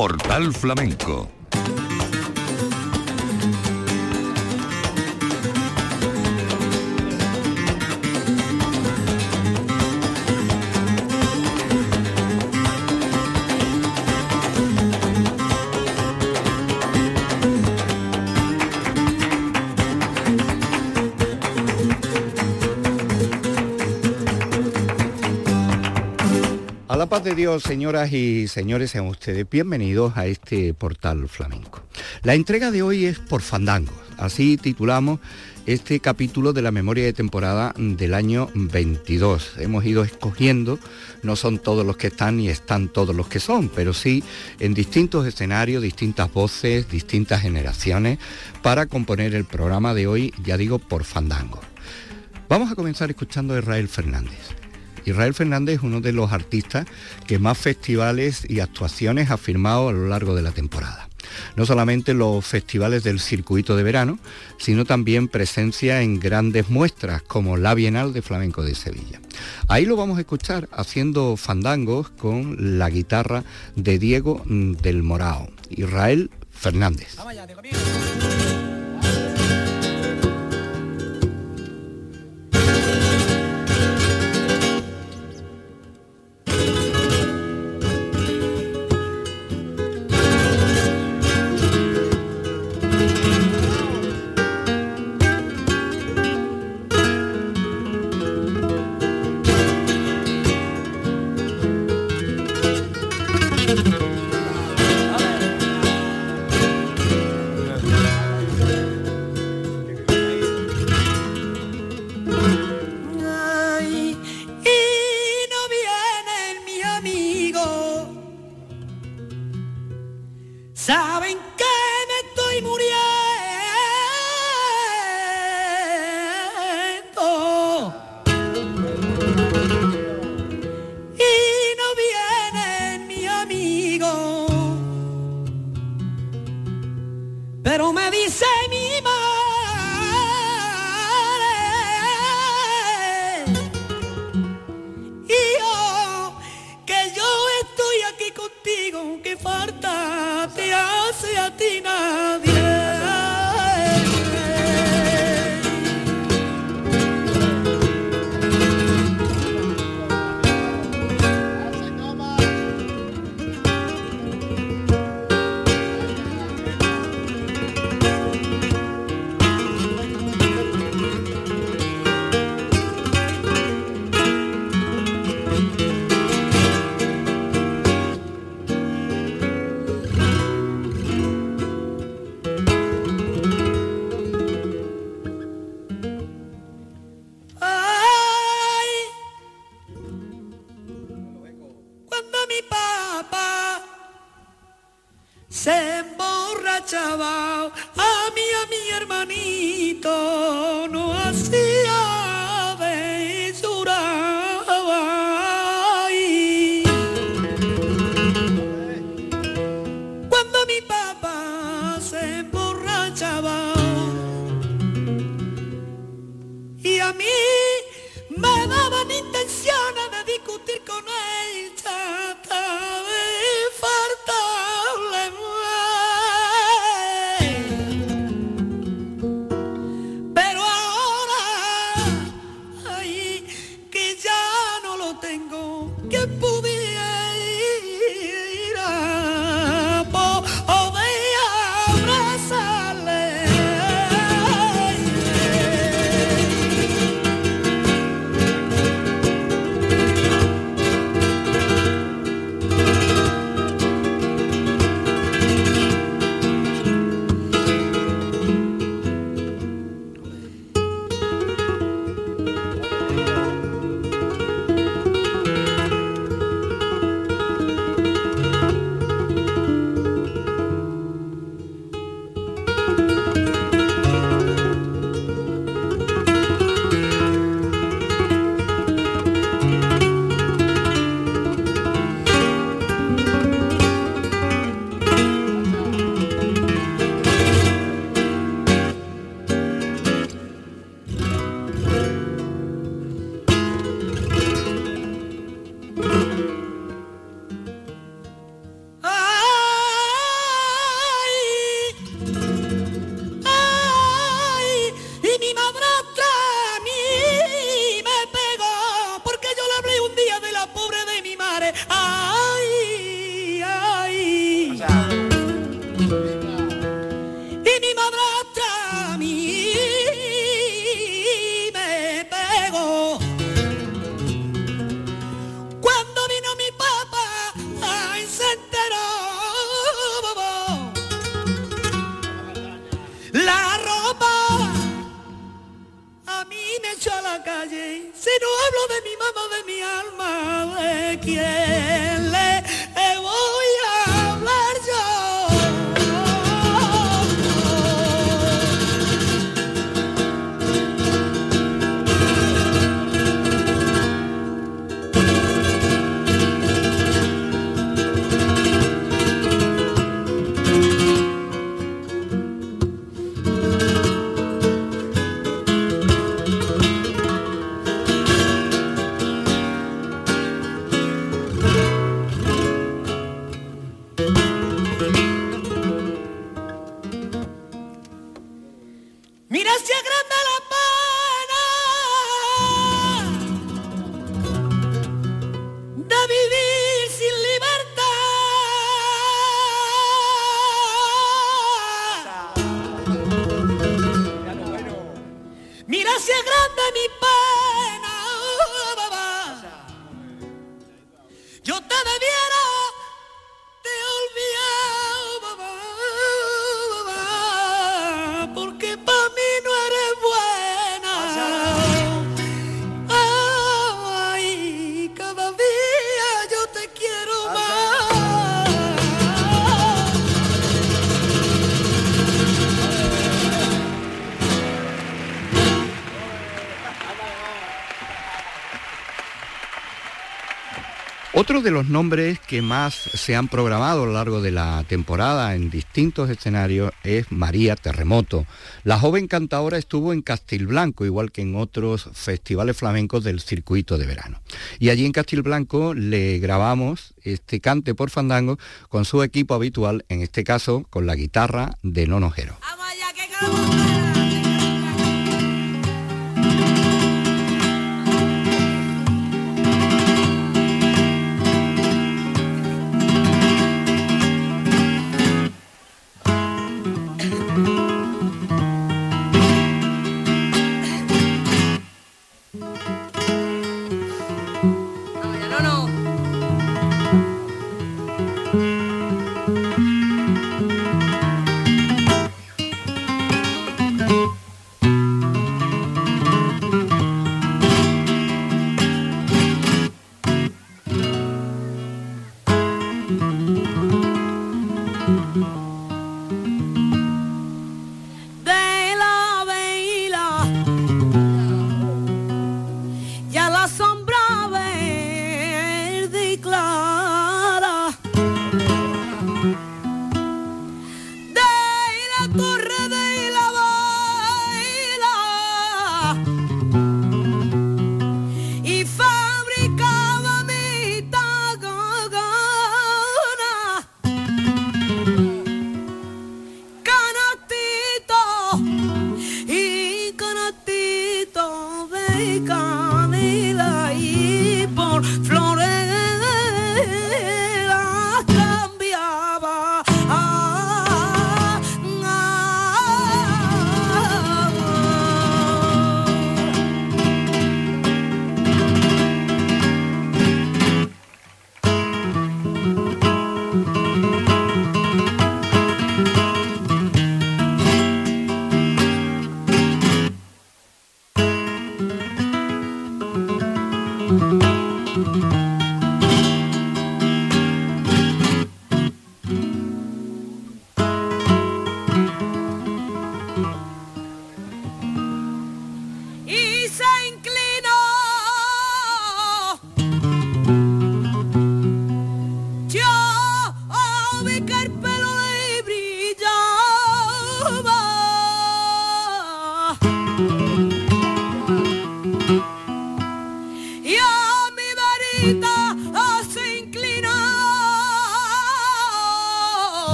Portal Flamenco paz de Dios, señoras y señores, sean ustedes bienvenidos a este portal flamenco. La entrega de hoy es por Fandango, así titulamos este capítulo de la memoria de temporada del año 22. Hemos ido escogiendo, no son todos los que están ni están todos los que son, pero sí en distintos escenarios, distintas voces, distintas generaciones, para componer el programa de hoy, ya digo, por Fandango. Vamos a comenzar escuchando a Israel Fernández. Israel Fernández es uno de los artistas que más festivales y actuaciones ha firmado a lo largo de la temporada. No solamente los festivales del circuito de verano, sino también presencia en grandes muestras como la Bienal de Flamenco de Sevilla. Ahí lo vamos a escuchar haciendo fandangos con la guitarra de Diego del Morao, Israel Fernández. Otro de los nombres que más se han programado a lo largo de la temporada en distintos escenarios es María Terremoto. La joven cantadora estuvo en Castilblanco, igual que en otros festivales flamencos del circuito de verano. Y allí en Castilblanco le grabamos este cante por fandango con su equipo habitual, en este caso con la guitarra de Nonojero.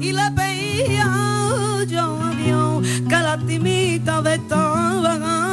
y le pedía yo a Dios que la timita de esta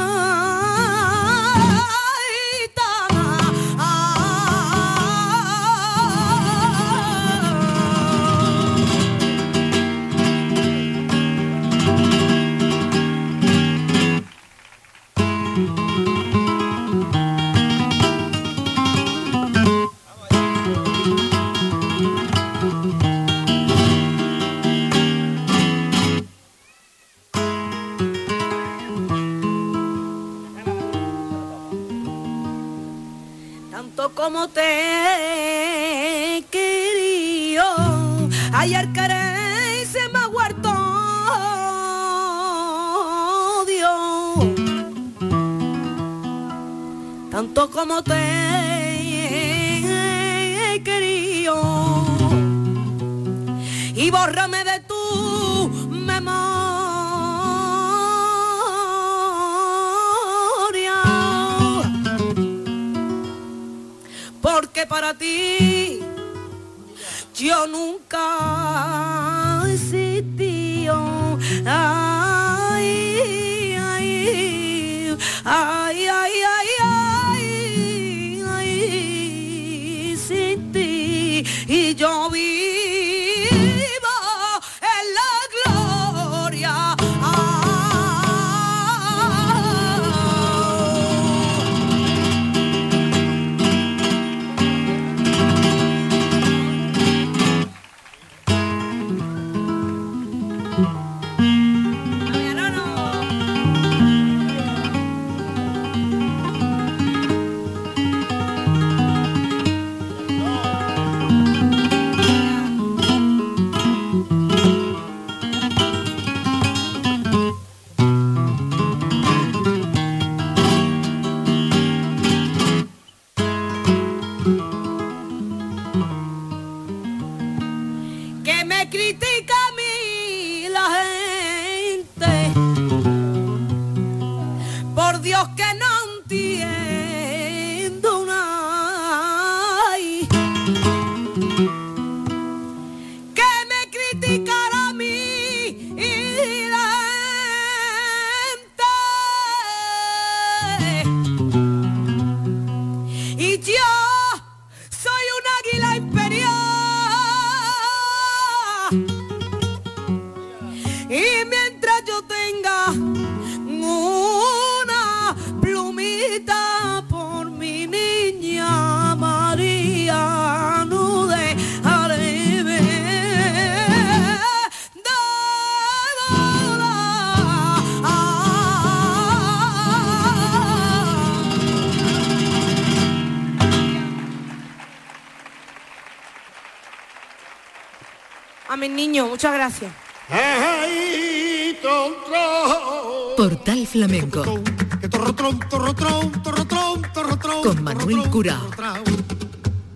tron, torro, tron, Con Manuel Curao.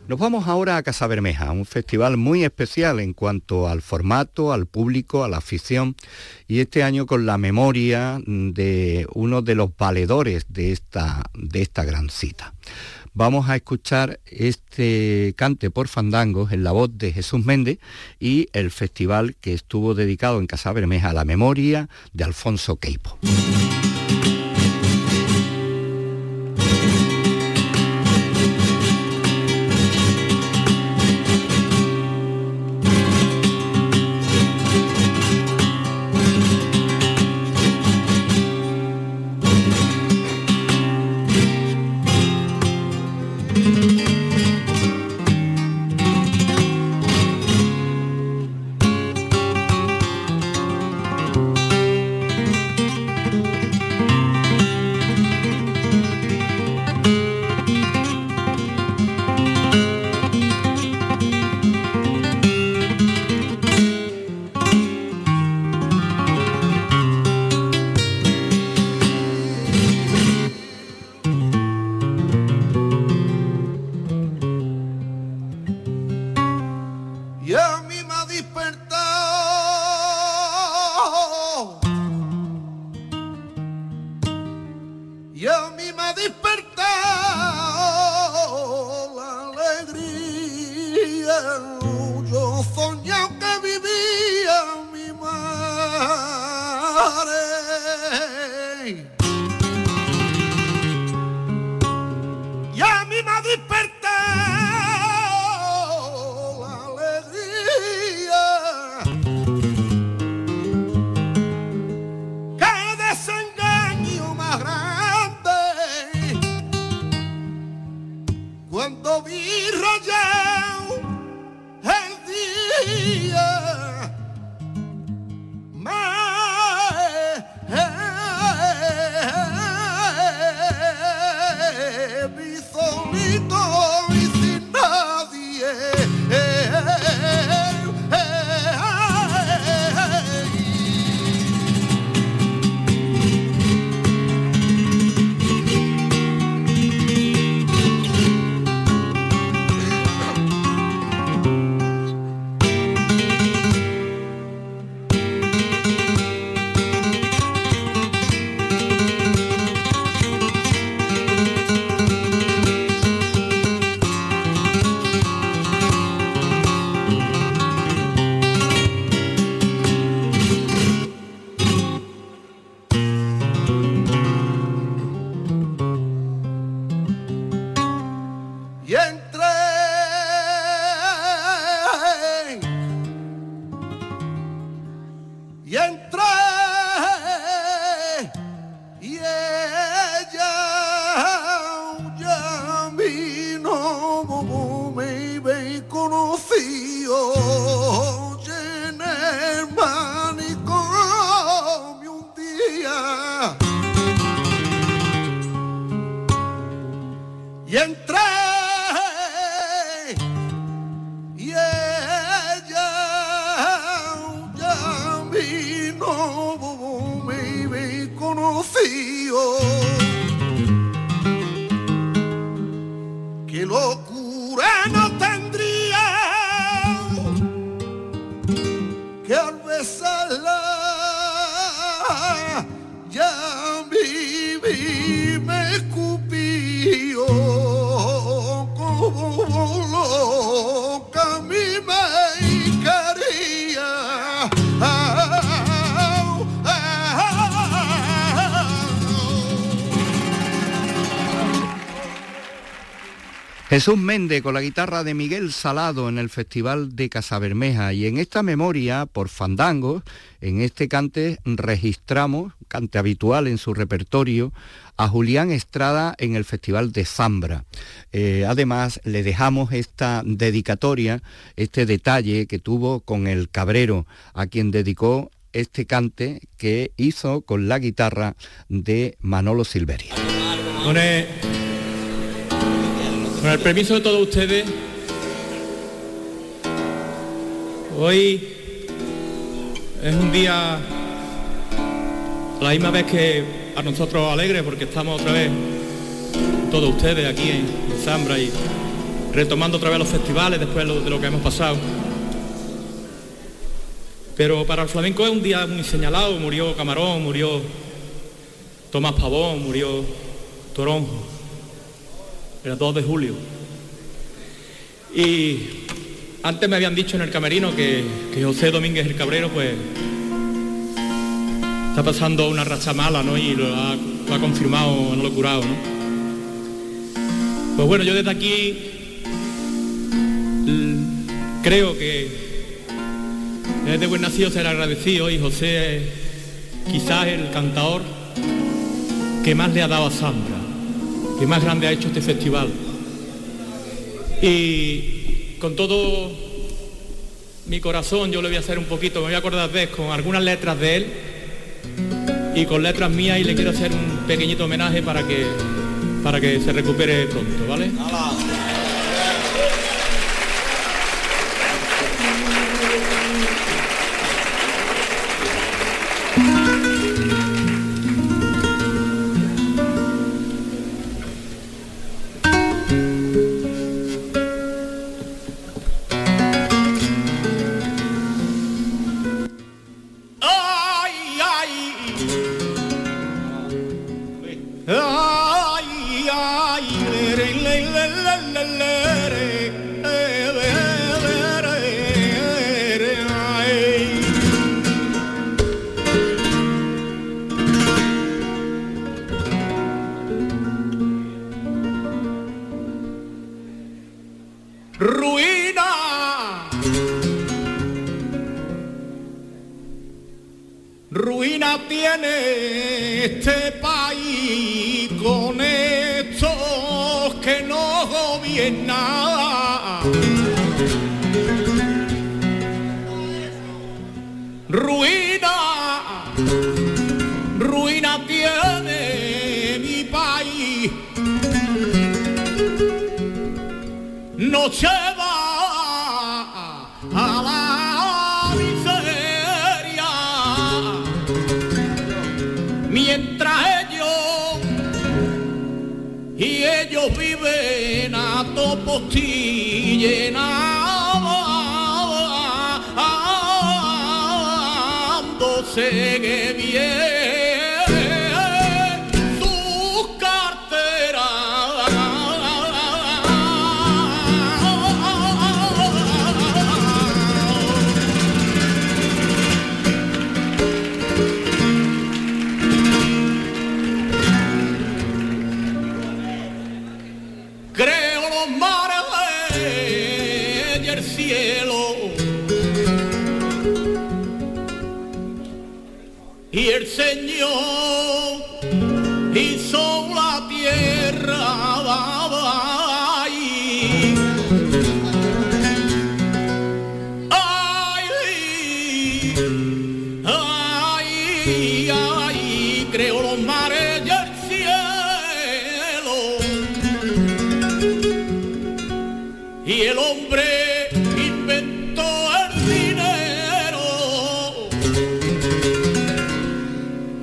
Nos vamos ahora a Casa Bermeja, un festival muy especial en cuanto al formato, al público, a la afición y este año con la memoria de uno de los valedores de esta, de esta gran cita. Vamos a escuchar este cante por fandangos en la voz de Jesús Méndez y el festival que estuvo dedicado en Casa Bermeja a la memoria de Alfonso Queipo. A mí y entré y ella ya vino me, me conoció Jesús Méndez con la guitarra de Miguel Salado en el Festival de Casabermeja y en esta memoria por Fandango, en este cante registramos, cante habitual en su repertorio, a Julián Estrada en el Festival de Zambra. Eh, además, le dejamos esta dedicatoria, este detalle que tuvo con el Cabrero, a quien dedicó este cante que hizo con la guitarra de Manolo Silveria. Con el permiso de todos ustedes, hoy es un día la misma vez que a nosotros alegre porque estamos otra vez todos ustedes aquí en, Zambra y retomando otra vez los festivales después de lo que hemos pasado. Pero para el flamenco es un día muy señalado, murió Camarón, murió Tomás Pavón, murió Toronjo, era 2 de julio. Y antes me habían dicho en el camerino que, José Domínguez el Cabrero pues está pasando una racha mala, ¿no? Y lo ha, lo ha confirmado, lo ha curado, ¿no? Pues bueno, yo desde aquí creo que desde buen nacido ser agradecido y José es quizás el cantador que más le ha dado a Zambra, que más grande ha hecho este festival. Y con todo mi corazón yo le voy a hacer un poquito, me voy a acordar de con algunas letras de él y con letras mías y le quiero hacer un pequeñito homenaje para que para que se recupere pronto, ¿vale? Este país con estos que no gobiernan. Ruina, ruina tiene mi país. No singing.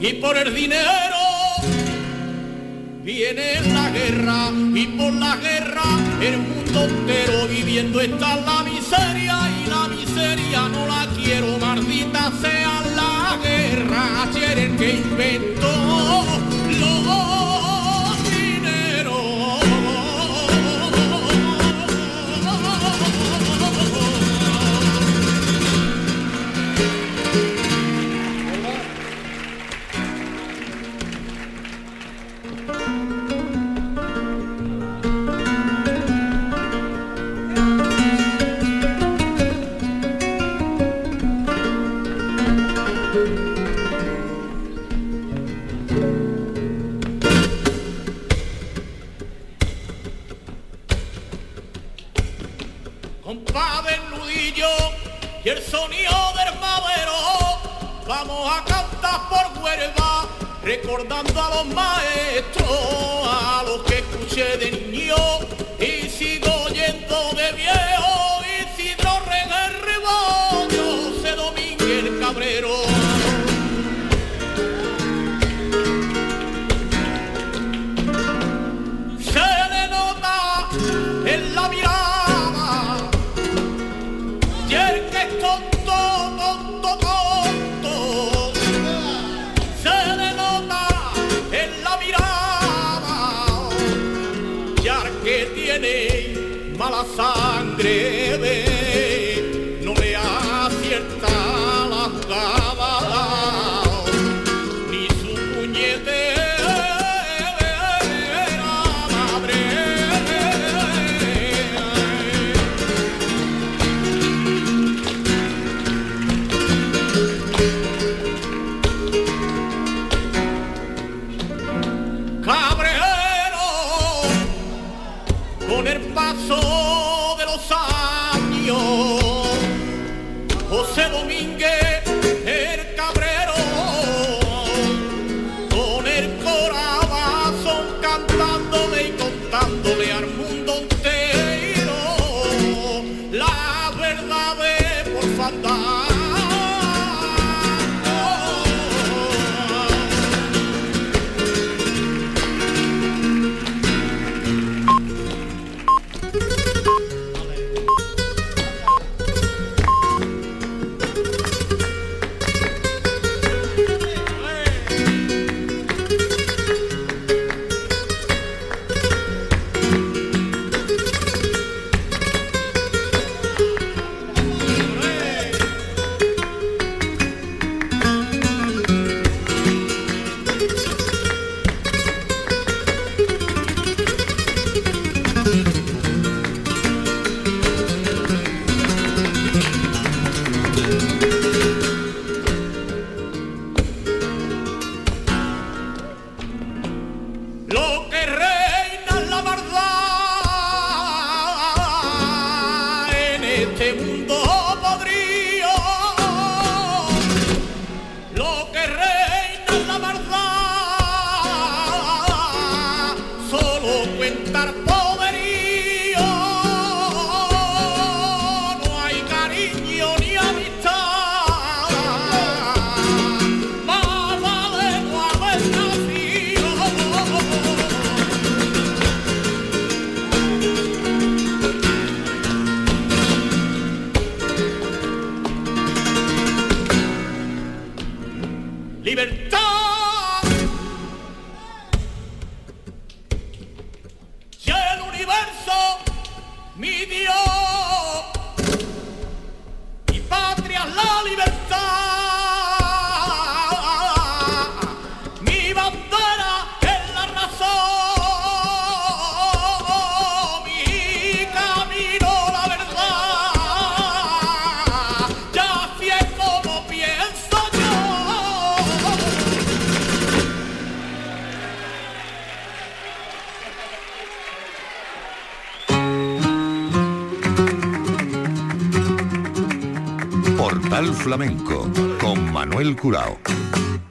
y por el dinero viene la guerra y por la guerra el mundo entero viviendo está la miseria y la miseria no la quiero, maldita sea la guerra, ayer el que inventó lo recordando a los maestros, a los que escuché de niño.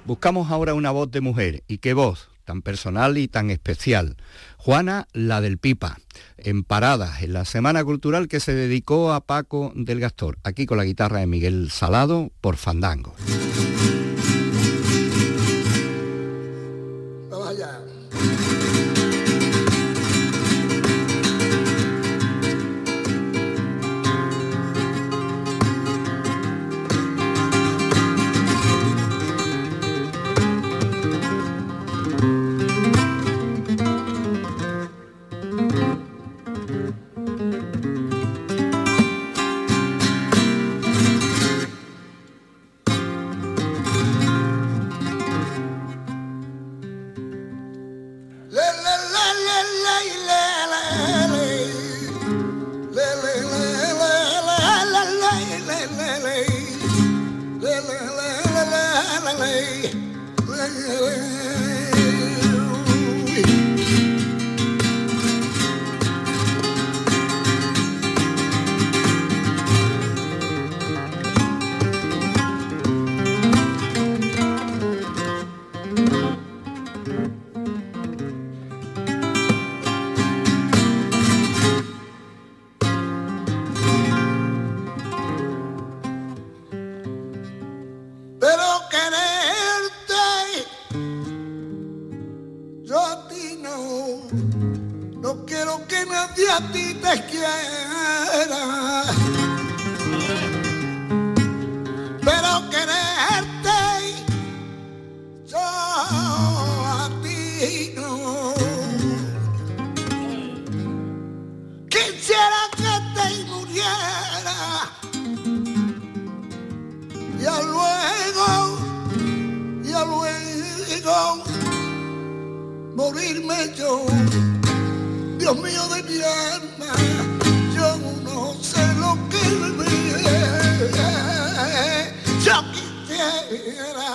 Buscamos ahora una voz de mujer. ¿Y qué voz? Tan personal y tan especial. Juana, la del Pipa, en Paradas, en la Semana Cultural que se dedicó a Paco del Gastor, aquí con la guitarra de Miguel Salado por Fandango. here I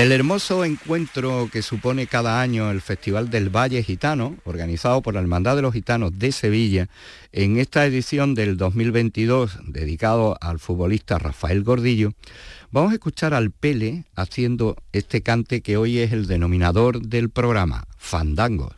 Del hermoso encuentro que supone cada año el Festival del Valle Gitano, organizado por la Hermandad de los Gitanos de Sevilla, en esta edición del 2022 dedicado al futbolista Rafael Gordillo, vamos a escuchar al Pele haciendo este cante que hoy es el denominador del programa, Fandango.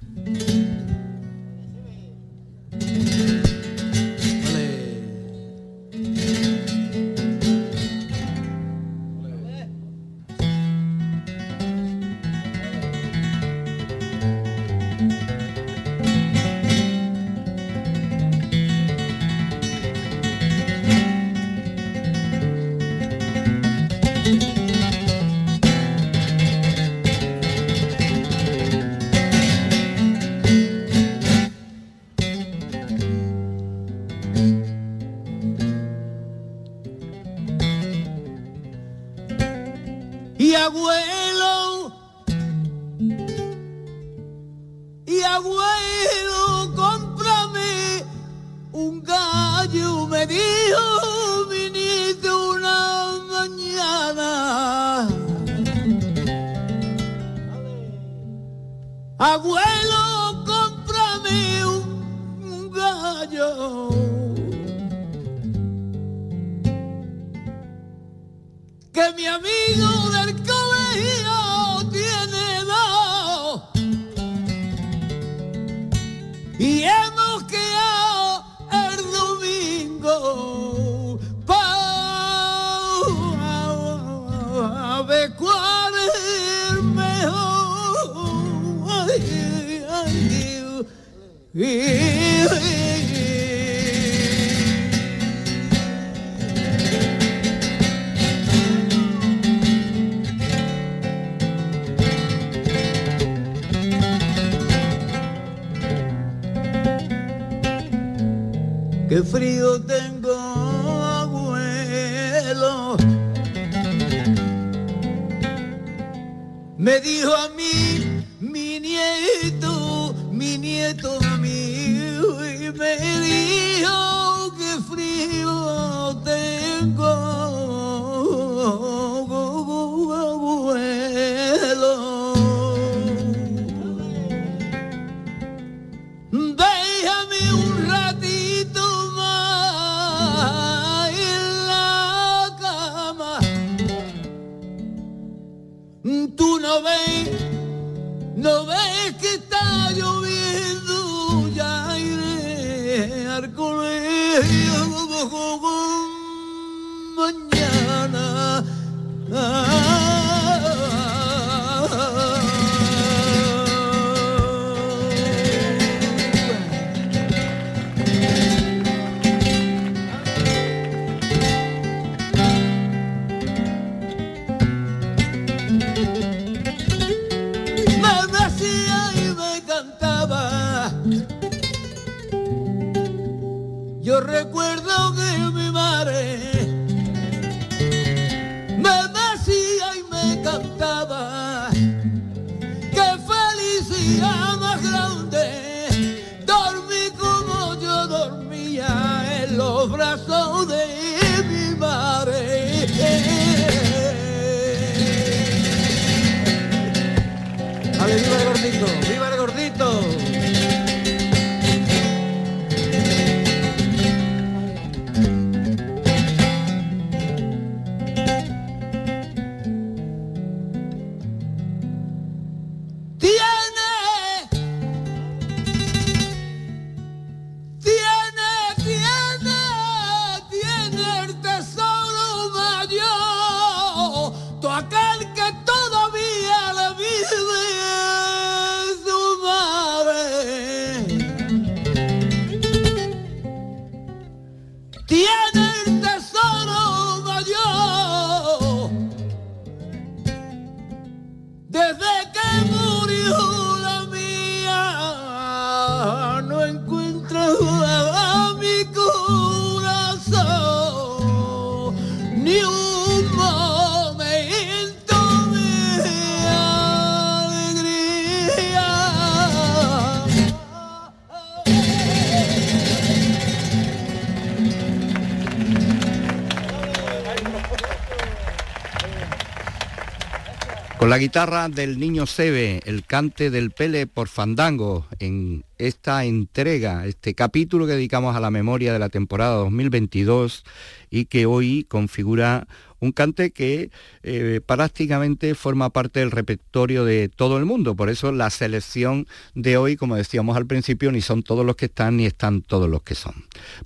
La guitarra del niño Sebe, el cante del Pele por Fandango, en esta entrega, este capítulo que dedicamos a la memoria de la temporada 2022 y que hoy configura un cante que eh, prácticamente forma parte del repertorio de todo el mundo. Por eso la selección de hoy, como decíamos al principio, ni son todos los que están ni están todos los que son.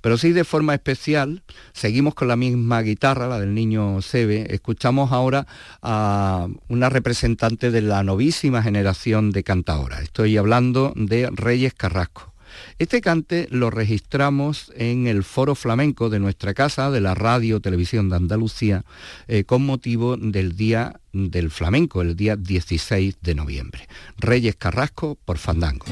Pero sí de forma especial, seguimos con la misma guitarra, la del niño Sebe, escuchamos ahora a una representante de la novísima generación de cantaora. Estoy hablando de Reyes Carrasco. Este cante lo registramos en el foro flamenco de nuestra casa, de la Radio Televisión de Andalucía, eh, con motivo del Día del Flamenco, el día 16 de noviembre. Reyes Carrasco por Fandango.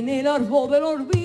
en el árbol del olvido.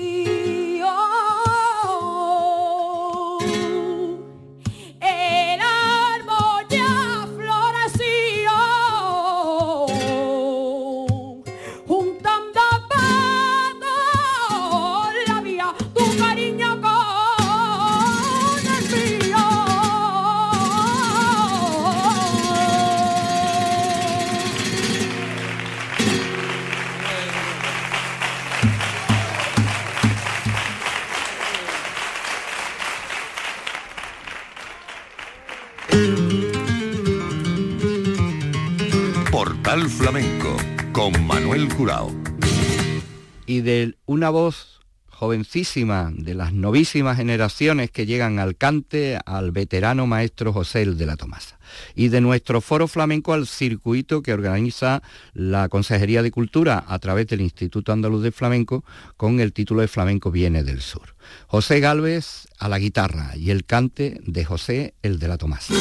De las novísimas generaciones que llegan al cante al veterano maestro José el de la Tomasa. Y de nuestro foro flamenco al circuito que organiza la Consejería de Cultura a través del Instituto Andaluz de Flamenco con el título de Flamenco Viene del Sur. José Galvez a la guitarra y el cante de José el de la Tomasa.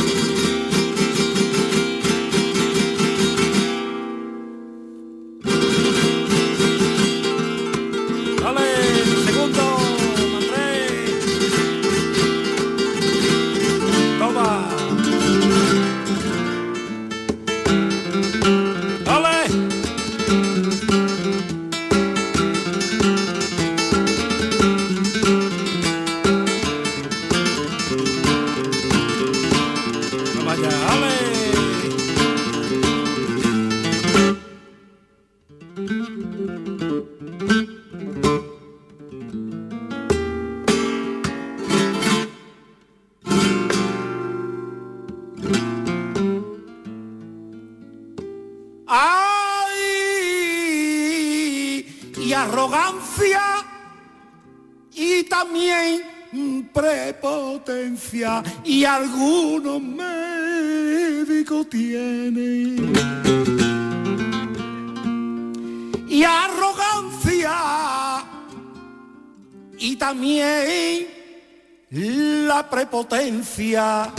Prepotencia.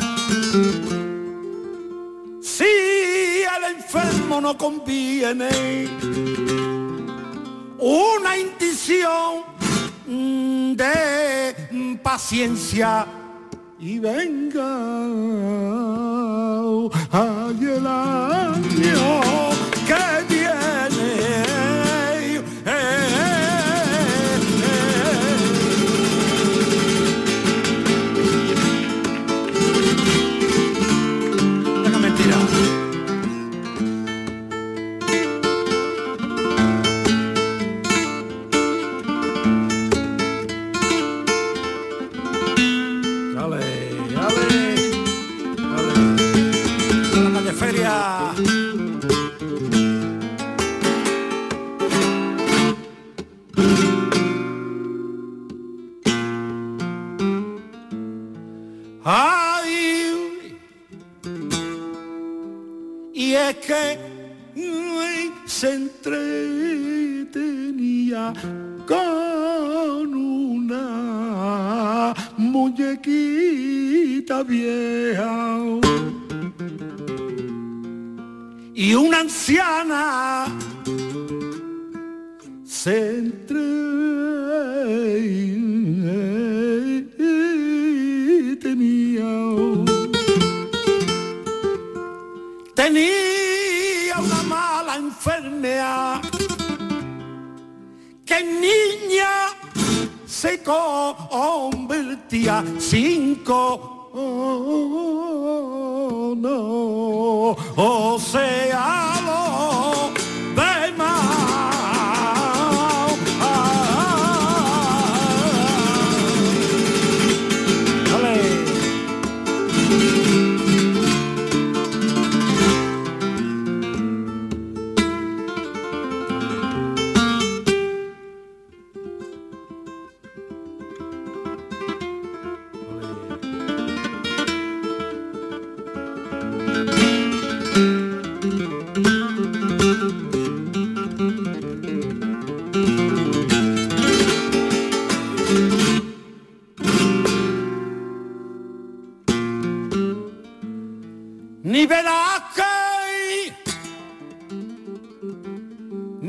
Si al enfermo no conviene una indición de paciencia y venga ay el año que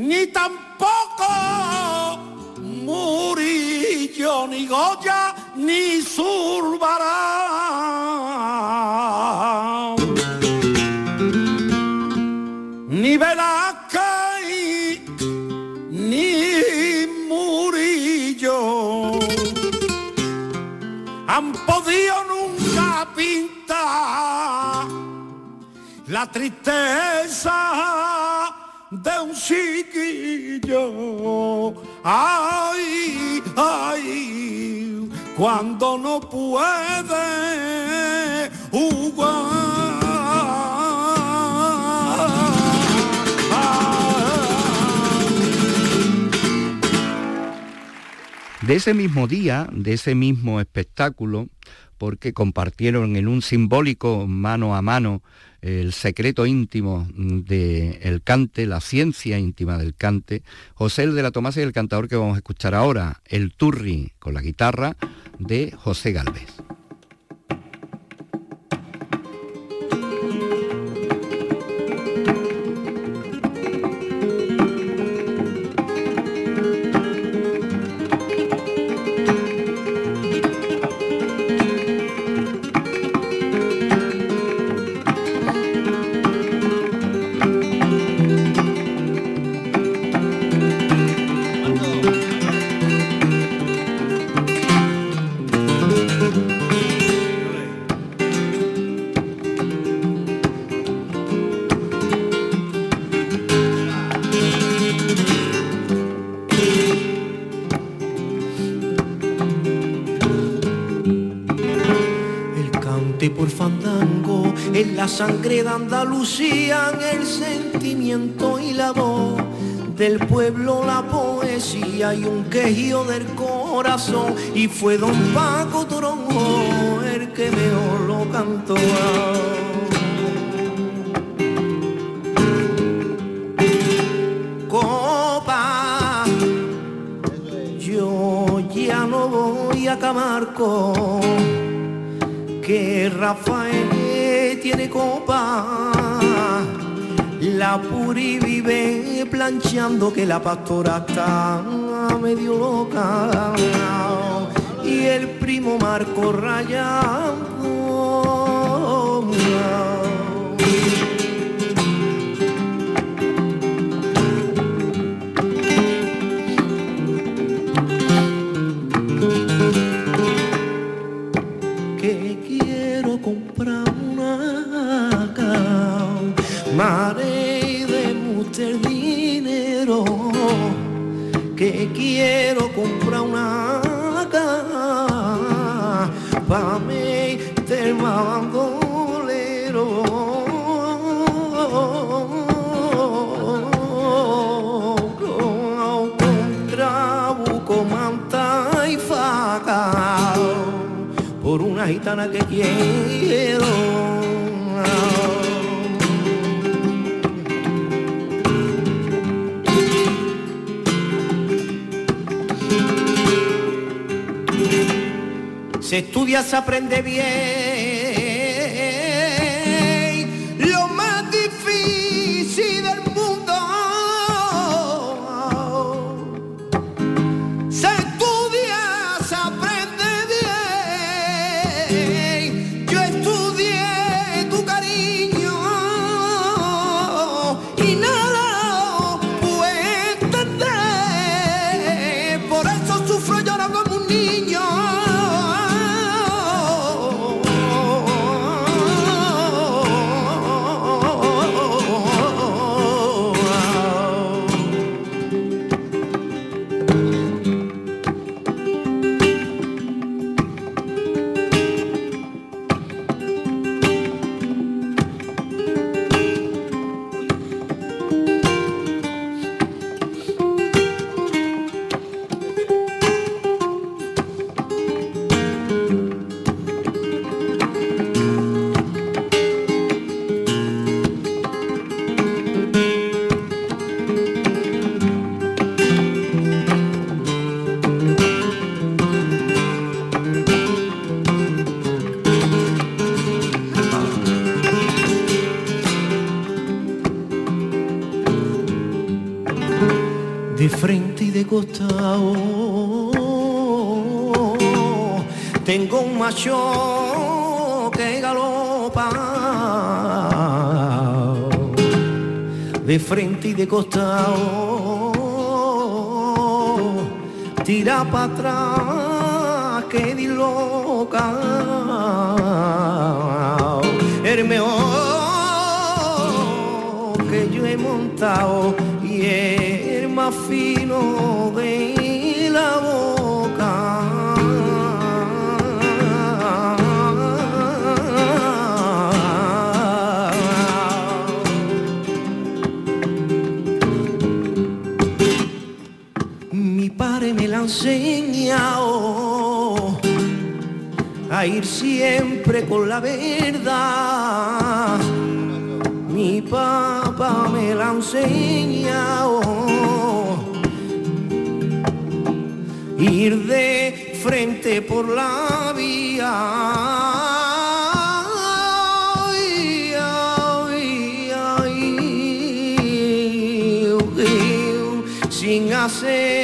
ni tampoco Murillo, ni Goya, ni Zurbarán. Ni Velázquez, ni Murillo han podido nunca pintar la tristeza de un cuando no puede. De ese mismo día, de ese mismo espectáculo, porque compartieron en un simbólico mano a mano el secreto íntimo del cante, la ciencia íntima del cante, José el de la Tomasa y el cantador que vamos a escuchar ahora, el Turri con la guitarra de José Galvez. La sangre de Andalucía, en el sentimiento y la voz del pueblo, la poesía y un quejío del corazón. Y fue don Paco Toronjo el que mejor lo cantó. Copa, yo ya no voy Sofía Camarco, que Tiene copa, la Puri vive planchando que la pastora está medio loca y el primo Marco rayando. Una gitana que quiero. Se estudia, se aprende bien. Macho que galopa de frente y de costado. Tira para atrás que di loca. El mejor que yo he montado y el más fino de enseñado a ir siempre con la verdad. Mi papá me la ha. Ir de frente por la vía. Sin hacer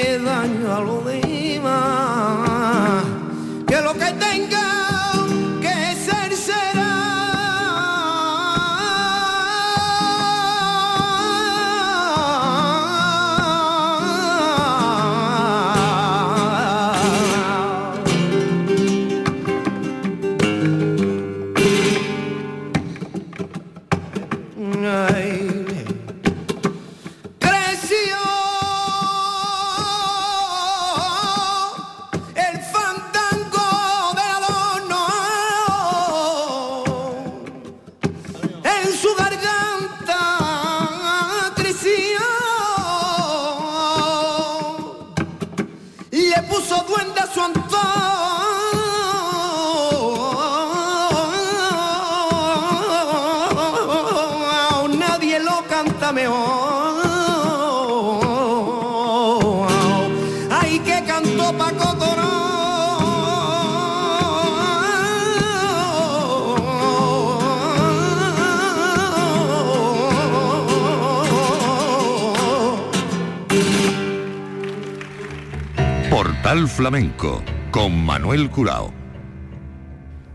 Portal Flamenco con Manuel Curao.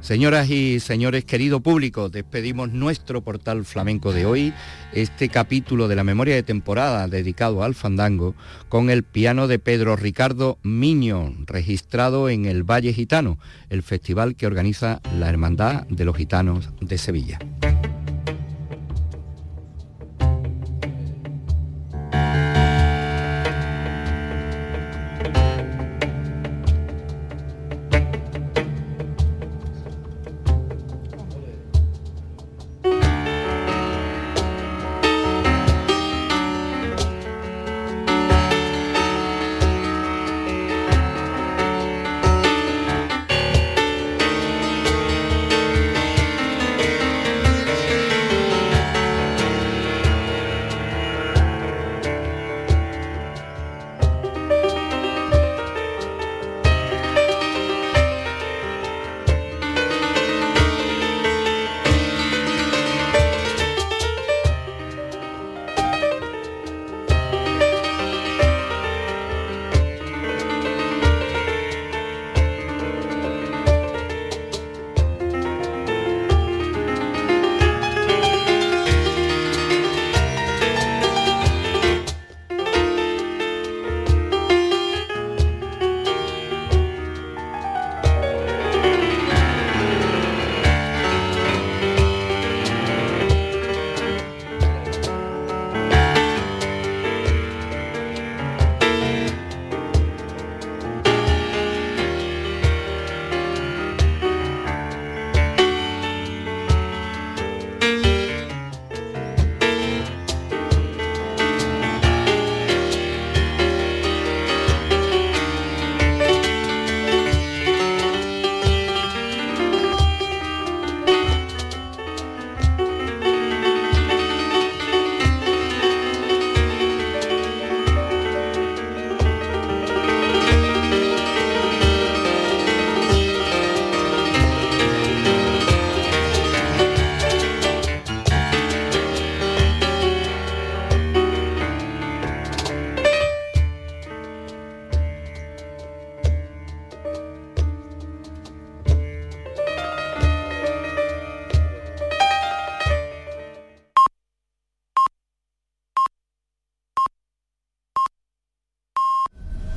Señoras y señores, querido público, despedimos nuestro portal flamenco de hoy, este capítulo de la memoria de temporada dedicado al fandango, con el piano de Pedro Ricardo Miño, registrado en el Valle Gitano, el festival que organiza la Hermandad de los Gitanos de Sevilla.